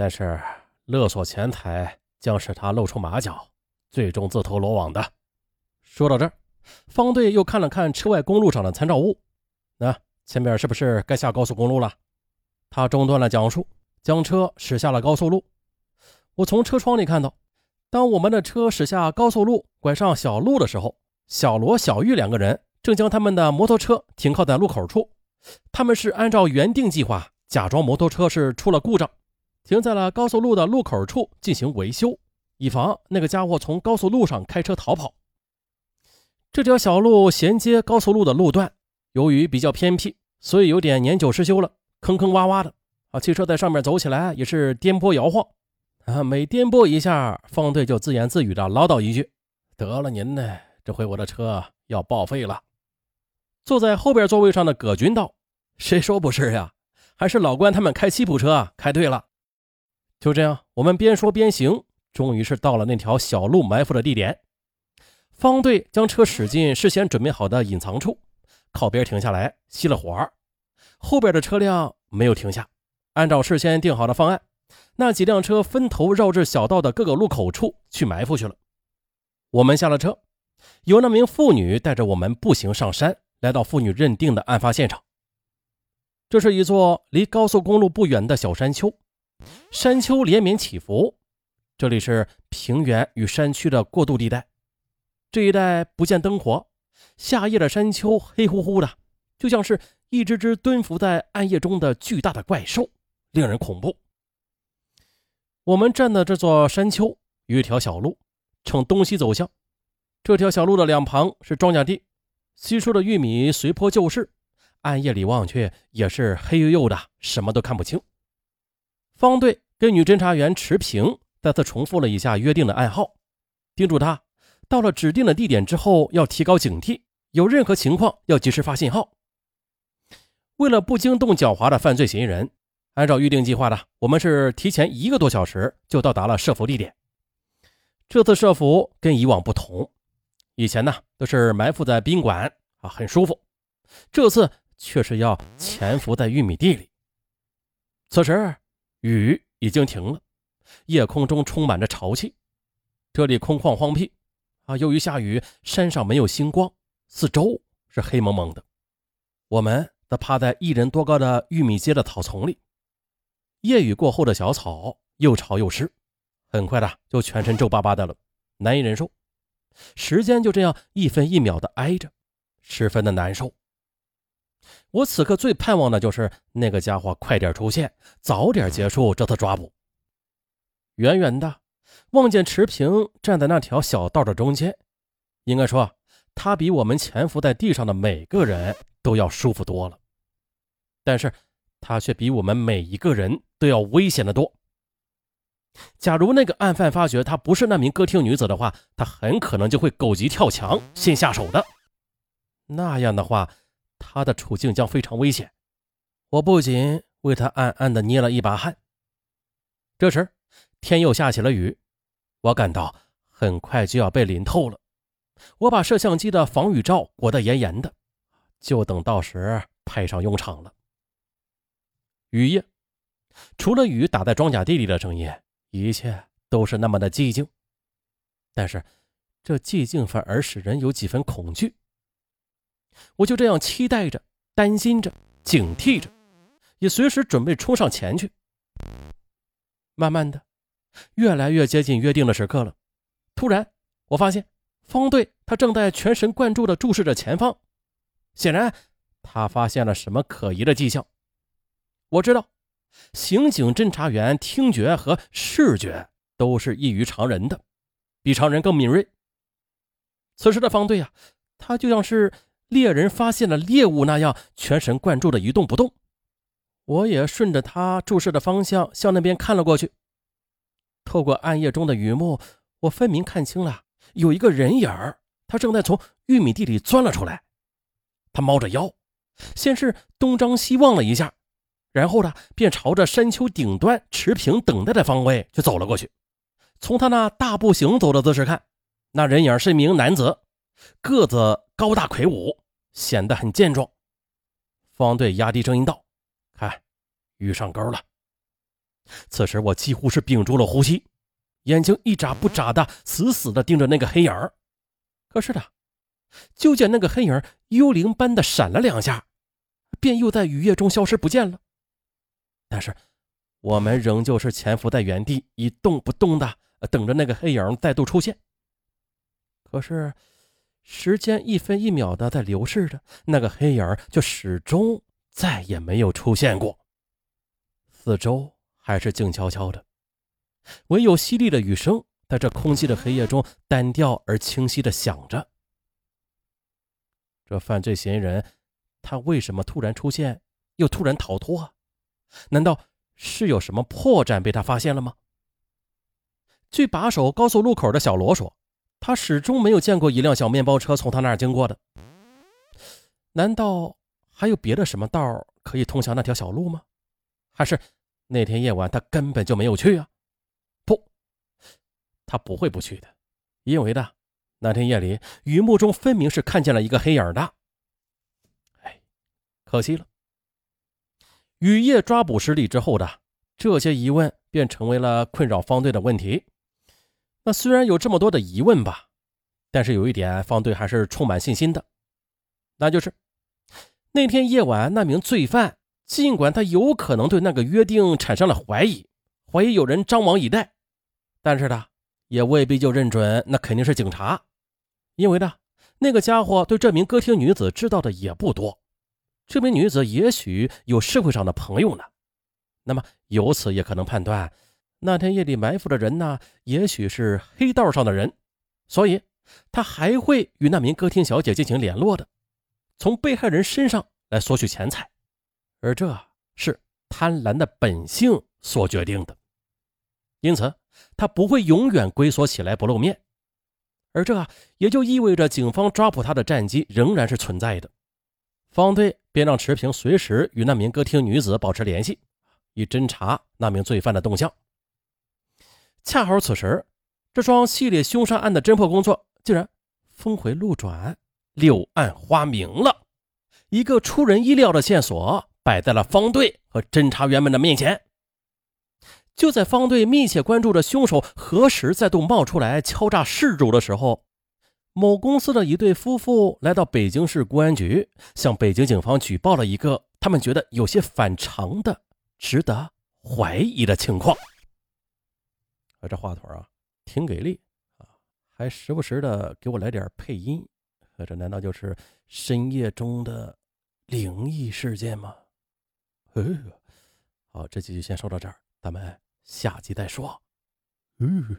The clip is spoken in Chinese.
但是勒索钱财将使他露出马脚，最终自投罗网的。说到这儿，方队又看了看车外公路上的参照物，那前面是不是该下高速公路了？他中断了讲述，将车驶下了高速路。我从车窗里看到，当我们的车驶下高速路，拐上小路的时候，小罗、小玉两个人正将他们的摩托车停靠在路口处。他们是按照原定计划，假装摩托车是出了故障，停在了高速路的路口处进行维修，以防那个家伙从高速路上开车逃跑。这条小路衔接高速路的路段，由于比较偏僻，所以有点年久失修了，坑坑洼洼的啊，汽车在上面走起来也是颠簸摇晃啊。每颠簸一下，方队就自言自语的唠叨一句：“得了您呢，这回我的车要报废了。”坐在后边座位上的葛军道：“谁说不是呀？还是老关他们开吉普车啊开对了。”就这样，我们边说边行，终于是到了那条小路埋伏的地点。方队将车驶进事先准备好的隐藏处，靠边停下来熄了火。后边的车辆没有停下，按照事先定好的方案，那几辆车分头绕至小道的各个路口处去埋伏去了。我们下了车，由那名妇女带着我们步行上山，来到妇女认定的案发现场。这是一座离高速公路不远的小山丘，山丘连绵起伏，这里是平原与山区的过渡地带。这一带不见灯火，夏夜的山丘黑乎乎的，就像是一只只蹲伏在暗夜中的巨大的怪兽，令人恐怖。我们站的这座山丘有一条小路，呈东西走向。这条小路的两旁是庄稼地，稀疏的玉米随坡就势，暗夜里望去也是黑黝黝的，什么都看不清。方队跟女侦查员持平再次重复了一下约定的暗号，叮嘱他。到了指定的地点之后，要提高警惕，有任何情况要及时发信号。为了不惊动狡猾的犯罪嫌疑人，按照预定计划的，我们是提前一个多小时就到达了设伏地点。这次设伏跟以往不同，以前呢都是埋伏在宾馆啊，很舒服，这次却是要潜伏在玉米地里。此时雨已经停了，夜空中充满着潮气，这里空旷荒僻。啊，由于下雨，山上没有星光，四周是黑蒙蒙的。我们则趴在一人多高的玉米街的草丛里。夜雨过后的小草又潮又湿，很快的就全身皱巴巴的了，难以忍受。时间就这样一分一秒的挨着，十分的难受。我此刻最盼望的就是那个家伙快点出现，早点结束这次抓捕。远远的。望见持平站在那条小道的中间，应该说他比我们潜伏在地上的每个人都要舒服多了，但是他却比我们每一个人都要危险的多。假如那个案犯发觉他不是那名歌厅女子的话，他很可能就会狗急跳墙，先下手的。那样的话，他的处境将非常危险。我不仅为他暗暗的捏了一把汗。这时。天又下起了雨，我感到很快就要被淋透了。我把摄像机的防雨罩裹得严严的，就等到时派上用场了。雨夜，除了雨打在庄稼地里的声音，一切都是那么的寂静。但是，这寂静反而使人有几分恐惧。我就这样期待着，担心着，警惕着，也随时准备冲上前去。慢慢的。越来越接近约定的时刻了。突然，我发现方队他正在全神贯注地注视着前方，显然他发现了什么可疑的迹象。我知道，刑警侦查员听觉和视觉都是异于常人的，比常人更敏锐。此时的方队啊，他就像是猎人发现了猎物那样，全神贯注的一动不动。我也顺着他注视的方向向那边看了过去。透过暗夜中的雨幕，我分明看清了有一个人影儿，他正在从玉米地里钻了出来。他猫着腰，先是东张西望了一下，然后呢，便朝着山丘顶端持平等待的方位就走了过去。从他那大步行走的姿势看，那人影是一名男子，个子高大魁梧，显得很健壮。方队压低声音道：“看，鱼上钩了。”此时我几乎是屏住了呼吸，眼睛一眨不眨的死死的盯着那个黑影儿。可是的，就见那个黑影幽灵般的闪了两下，便又在雨夜中消失不见了。但是我们仍旧是潜伏在原地一动不动的等着那个黑影再度出现。可是时间一分一秒的在流逝着，那个黑影就始终再也没有出现过。四周还是静悄悄的，唯有淅沥的雨声在这空寂的黑夜中单调而清晰的响着。这犯罪嫌疑人，他为什么突然出现，又突然逃脱？难道是有什么破绽被他发现了吗？据把守高速路口的小罗说，他始终没有见过一辆小面包车从他那儿经过的。难道还有别的什么道可以通向那条小路吗？还是？那天夜晚，他根本就没有去啊！不，他不会不去的，因为的那天夜里，雨幕中分明是看见了一个黑影的。哎，可惜了。雨夜抓捕失利之后的这些疑问，便成为了困扰方队的问题。那虽然有这么多的疑问吧，但是有一点，方队还是充满信心的，那就是那天夜晚那名罪犯。尽管他有可能对那个约定产生了怀疑，怀疑有人张网以待，但是呢，也未必就认准那肯定是警察，因为呢，那个家伙对这名歌厅女子知道的也不多，这名女子也许有社会上的朋友呢，那么由此也可能判断，那天夜里埋伏的人呢，也许是黑道上的人，所以他还会与那名歌厅小姐进行联络的，从被害人身上来索取钱财。而这是贪婪的本性所决定的，因此他不会永远龟缩起来不露面，而这也就意味着警方抓捕他的战机仍然是存在的。方队便让池平随时与那名歌厅女子保持联系，以侦查那名罪犯的动向。恰好此时，这桩系列凶杀案的侦破工作竟然峰回路转，柳暗花明了，一个出人意料的线索。摆在了方队和侦查员们的面前。就在方队密切关注着凶手何时再度冒出来敲诈事主的时候，某公司的一对夫妇来到北京市公安局，向北京警方举报了一个他们觉得有些反常的、值得怀疑的情况。啊，这话筒啊，挺给力啊，还时不时的给我来点配音。这难道就是深夜中的灵异事件吗？好，这集就先说到这儿，咱们下集再说。嗯。